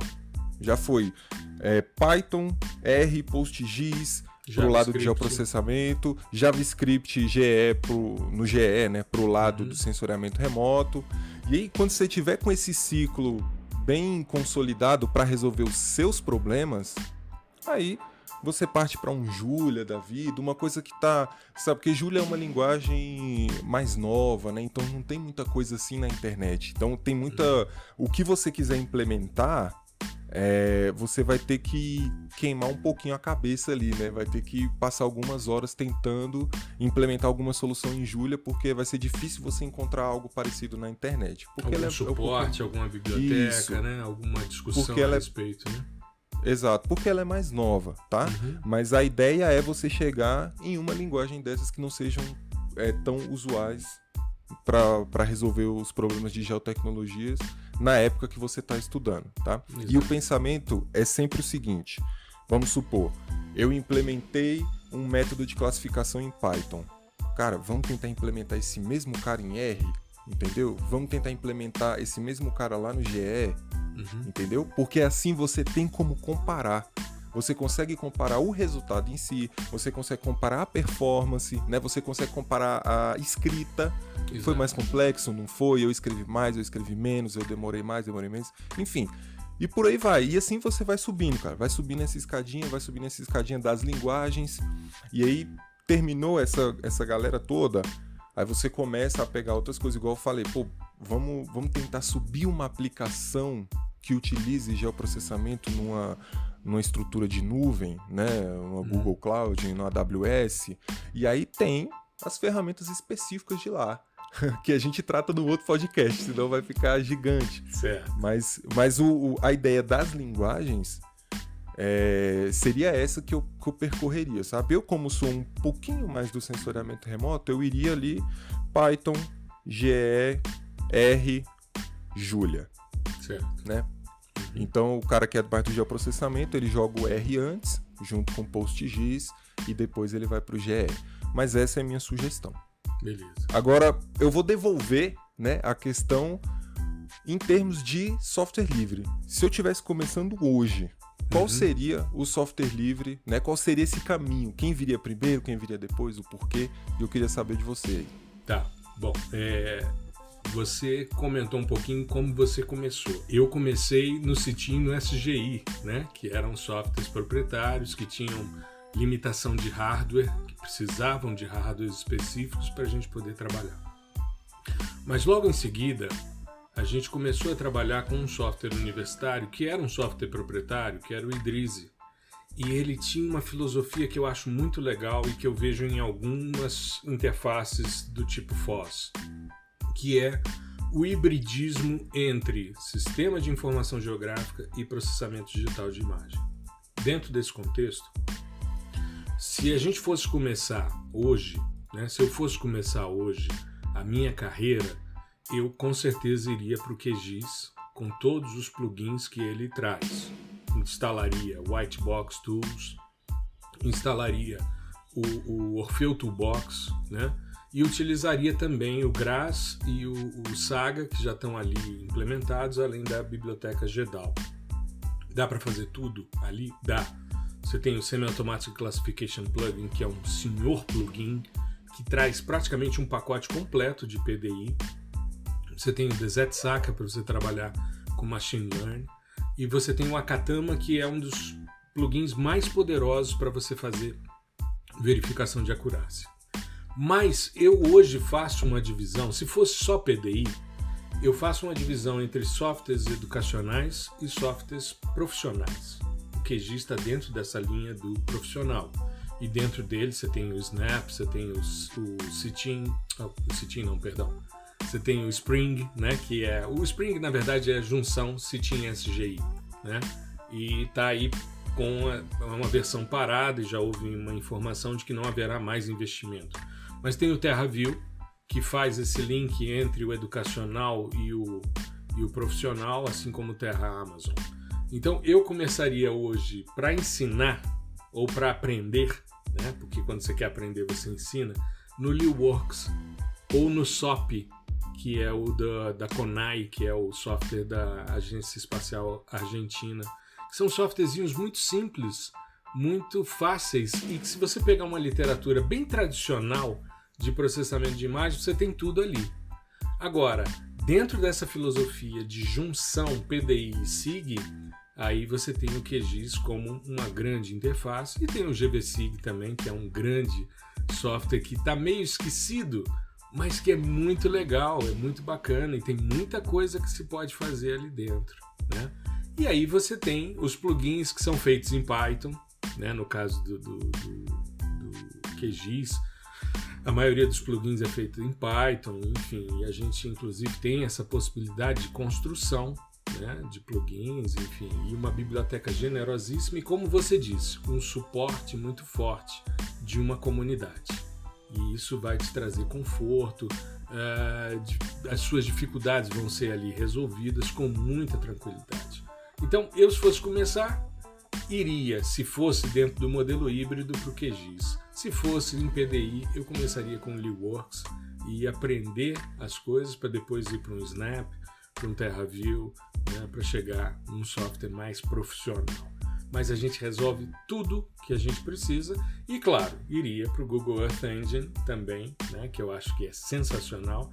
Já foi é, Python, R, PostGIS, pro lado de geoprocessamento, JavaScript GE pro, no GE, né, pro lado uhum. do sensoriamento remoto. E aí quando você tiver com esse ciclo bem consolidado para resolver os seus problemas, aí você parte para um Julia da vida, uma coisa que tá, sabe, porque Julia é uma linguagem mais nova, né? Então não tem muita coisa assim na internet. Então tem muita, o que você quiser implementar, é, você vai ter que queimar um pouquinho a cabeça ali, né? Vai ter que passar algumas horas tentando implementar alguma solução em Julia, porque vai ser difícil você encontrar algo parecido na internet. Porque Algum ela é, suporte, é, alguma biblioteca, Isso. né? Alguma discussão a é respeito, é... né? Exato, porque ela é mais nova, tá? Uhum. Mas a ideia é você chegar em uma linguagem dessas que não sejam é, tão usuais para resolver os problemas de geotecnologias na época que você está estudando, tá? Exato. E o pensamento é sempre o seguinte: vamos supor, eu implementei um método de classificação em Python. Cara, vamos tentar implementar esse mesmo cara em R, entendeu? Vamos tentar implementar esse mesmo cara lá no GE, Uhum. Entendeu? Porque assim você tem como comparar. Você consegue comparar o resultado em si, você consegue comparar a performance, né? Você consegue comparar a escrita. Exato. Foi mais complexo, não foi? Eu escrevi mais, eu escrevi menos, eu demorei mais, demorei menos. Enfim, e por aí vai. E assim você vai subindo, cara. Vai subindo essa escadinha, vai subindo essa escadinha das linguagens. E aí terminou essa, essa galera toda. Aí você começa a pegar outras coisas, igual eu falei, pô, vamos, vamos tentar subir uma aplicação que utilize geoprocessamento numa, numa estrutura de nuvem, né, uma uhum. Google Cloud, no AWS, e aí tem as ferramentas específicas de lá. que a gente trata no outro podcast, senão vai ficar gigante. Certo. Mas, mas o, o a ideia das linguagens é, seria essa que eu, que eu percorreria, sabe? Eu, como sou um pouquinho mais do sensoriamento remoto, eu iria ali Python, GE, R, Julia. Certo. Né? Então, o cara que é do parte do geoprocessamento, ele joga o R antes, junto com o PostGIS, e depois ele vai para o GE. Mas essa é a minha sugestão. Beleza. Agora, eu vou devolver né, a questão em termos de software livre. Se eu tivesse começando hoje, qual uhum. seria o software livre, né? Qual seria esse caminho? Quem viria primeiro, quem viria depois, o porquê? E eu queria saber de você aí. Tá, bom. É... você comentou um pouquinho como você começou. Eu comecei no Citim no SGI, né? Que eram softwares proprietários que tinham limitação de hardware, que precisavam de hardwares específicos para a gente poder trabalhar. Mas logo em seguida, a gente começou a trabalhar com um software universitário que era um software proprietário, que era o Idrizi. E ele tinha uma filosofia que eu acho muito legal e que eu vejo em algumas interfaces do tipo FOSS, que é o hibridismo entre sistema de informação geográfica e processamento digital de imagem. Dentro desse contexto, se a gente fosse começar hoje, né, se eu fosse começar hoje a minha carreira, eu com certeza iria para o QGIS com todos os plugins que ele traz. Instalaria Whitebox Tools, instalaria o, o Orfeu Toolbox, né? E utilizaria também o GRAS e o, o Saga, que já estão ali implementados, além da biblioteca GEDAL. Dá para fazer tudo ali? Dá você tem o Semi-Automatic Classification Plugin, que é um senhor plugin que traz praticamente um pacote completo de PDI. Você tem o Desert Saka para você trabalhar com Machine Learning. E você tem o Akatama, que é um dos plugins mais poderosos para você fazer verificação de acurácia. Mas eu hoje faço uma divisão, se fosse só PDI, eu faço uma divisão entre softwares educacionais e softwares profissionais. QG está dentro dessa linha do profissional. E dentro dele você tem o Snap, você tem o, o Citin, oh, o Citin não, perdão. Você tem o Spring, né, que é o Spring na verdade é junção Citin SGI, né? E está aí com uma versão parada e já houve uma informação de que não haverá mais investimento. Mas tem o TerraView, que faz esse link entre o educacional e o, e o profissional, assim como o Terra Amazon. Então eu começaria hoje para ensinar ou para aprender, né? Porque quando você quer aprender você ensina no LeewWorks ou no SOP, que é o da, da CONAI, que é o software da Agência Espacial Argentina. São softwarezinhos muito simples, muito fáceis e que se você pegar uma literatura bem tradicional de processamento de imagem, você tem tudo ali. Agora, dentro dessa filosofia de junção PDI e SIG, Aí você tem o QGIS como uma grande interface e tem o GVSig também, que é um grande software que está meio esquecido, mas que é muito legal, é muito bacana e tem muita coisa que se pode fazer ali dentro. Né? E aí você tem os plugins que são feitos em Python, né? no caso do, do, do, do QGIS. A maioria dos plugins é feito em Python, enfim, e a gente inclusive tem essa possibilidade de construção né, de plugins, enfim, e uma biblioteca generosíssima e, como você disse, um suporte muito forte de uma comunidade. E isso vai te trazer conforto, uh, as suas dificuldades vão ser ali resolvidas com muita tranquilidade. Então, eu, se fosse começar, iria, se fosse dentro do modelo híbrido, para o QGIS. Se fosse em PDI, eu começaria com o LeeWorks e aprender as coisas para depois ir para um Snap, para um TerraView, né, para chegar num software mais profissional. Mas a gente resolve tudo que a gente precisa e, claro, iria para o Google Earth Engine também, né, que eu acho que é sensacional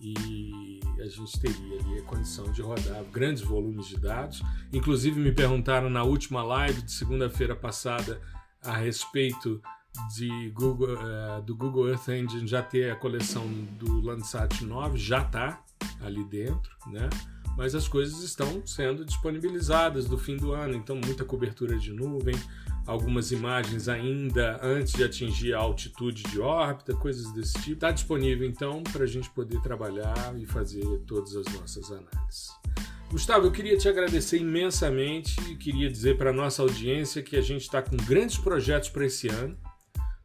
e a gente teria ali a condição de rodar grandes volumes de dados. Inclusive me perguntaram na última live de segunda-feira passada a respeito de Google, uh, do Google Earth Engine já ter a coleção do Landsat 9, já está ali dentro, né? Mas as coisas estão sendo disponibilizadas do fim do ano, então muita cobertura de nuvem, algumas imagens ainda antes de atingir a altitude de órbita, coisas desse tipo. Está disponível então para a gente poder trabalhar e fazer todas as nossas análises. Gustavo, eu queria te agradecer imensamente e queria dizer para a nossa audiência que a gente está com grandes projetos para esse ano,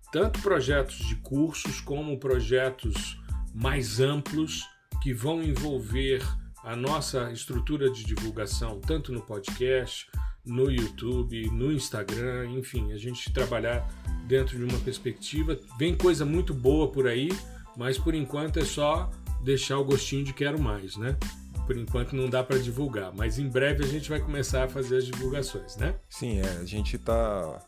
tanto projetos de cursos como projetos mais amplos que vão envolver a nossa estrutura de divulgação, tanto no podcast, no YouTube, no Instagram, enfim, a gente trabalhar dentro de uma perspectiva. Vem coisa muito boa por aí, mas por enquanto é só deixar o gostinho de quero mais, né? Por enquanto não dá para divulgar, mas em breve a gente vai começar a fazer as divulgações, né? Sim, é, a gente está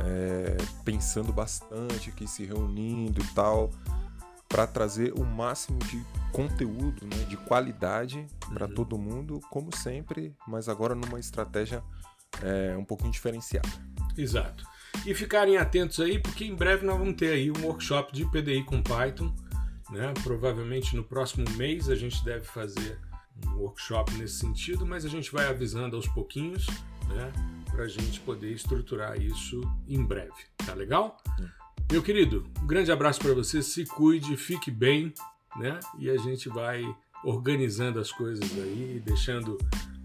é, pensando bastante aqui, se reunindo e tal para trazer o máximo de conteúdo, né, de qualidade para Uhum. todo mundo, como sempre, mas agora numa estratégia é, um pouquinho diferenciada. Exato. E ficarem atentos aí, porque em breve nós vamos ter aí um workshop de PDI com Python. Né? Provavelmente no próximo mês a gente deve fazer um workshop nesse sentido, mas a gente vai avisando aos pouquinhos, né? Para a gente poder estruturar isso em breve. Tá legal? Meu querido, um grande abraço para você, se cuide, fique bem, né? E a gente vai organizando as coisas aí, deixando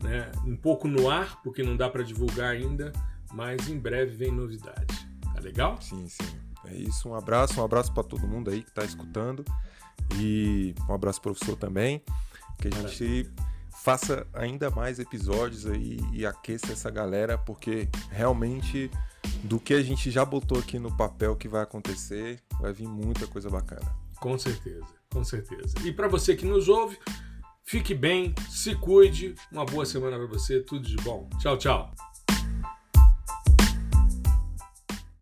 né, um pouco no ar, porque não dá para divulgar ainda, mas em breve vem novidade. Tá legal? Sim, sim. É isso. Um abraço, um abraço para todo mundo aí que está escutando. E um abraço professor também. Que a gente faça ainda mais episódios aí e aqueça essa galera, porque realmente do que a gente já botou aqui no papel que vai acontecer, vai vir muita coisa bacana. Com certeza, com certeza. E para você que nos ouve, fique bem, se cuide, uma boa semana para você, tudo de bom. Tchau, tchau.